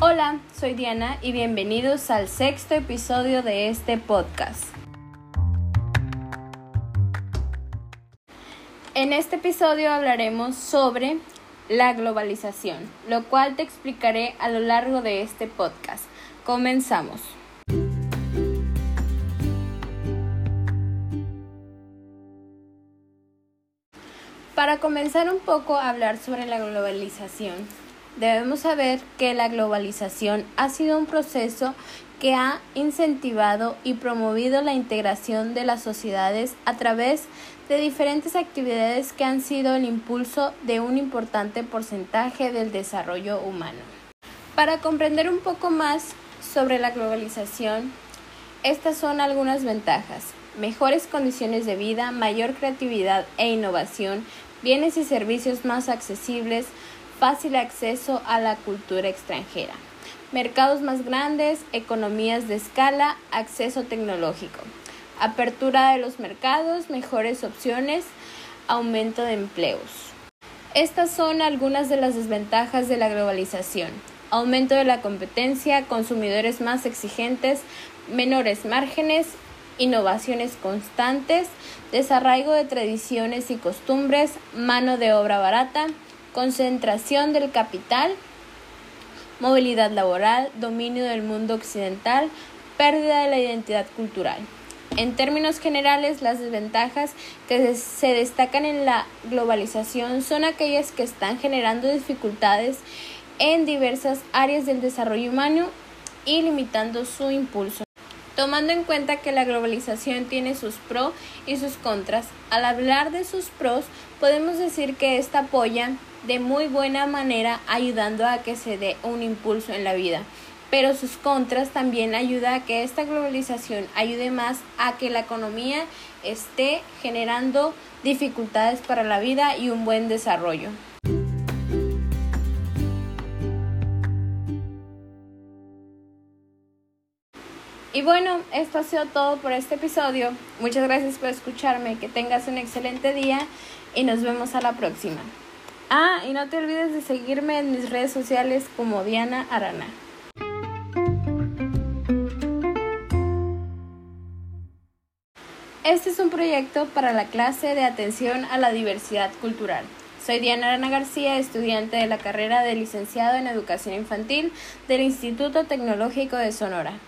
Hola, soy Diana y bienvenidos al sexto episodio de este podcast. En este episodio hablaremos sobre la globalización, lo cual te explicaré a lo largo de este podcast. Comenzamos. Para comenzar un poco a hablar sobre la globalización, debemos saber que la globalización ha sido un proceso que ha incentivado y promovido la integración de las sociedades a través de diferentes actividades que han sido el impulso de un importante porcentaje del desarrollo humano. Para comprender un poco más sobre la globalización, estas son algunas ventajas. Mejores condiciones de vida, mayor creatividad e innovación, bienes y servicios más accesibles, fácil acceso a la cultura extranjera, mercados más grandes, economías de escala, acceso tecnológico, apertura de los mercados, mejores opciones, aumento de empleos. Estas son algunas de las desventajas de la globalización. Aumento de la competencia, consumidores más exigentes, menores márgenes, innovaciones constantes, desarraigo de tradiciones y costumbres, mano de obra barata, concentración del capital, movilidad laboral, dominio del mundo occidental, pérdida de la identidad cultural. En términos generales, las desventajas que se destacan en la globalización son aquellas que están generando dificultades en diversas áreas del desarrollo humano y limitando su impulso. Tomando en cuenta que la globalización tiene sus pros y sus contras, al hablar de sus pros podemos decir que esta apoya de muy buena manera ayudando a que se dé un impulso en la vida. Pero sus contras también ayuda a que esta globalización ayude más a que la economía esté generando dificultades para la vida y un buen desarrollo. Y bueno, esto ha sido todo por este episodio. Muchas gracias por escucharme, que tengas un excelente día y nos vemos a la próxima. Ah, y no te olvides de seguirme en mis redes sociales como Diana Arana. Este es un proyecto para la clase de atención a la diversidad cultural. Soy Diana Arana García, estudiante de la carrera de licenciado en educación infantil del Instituto Tecnológico de Sonora.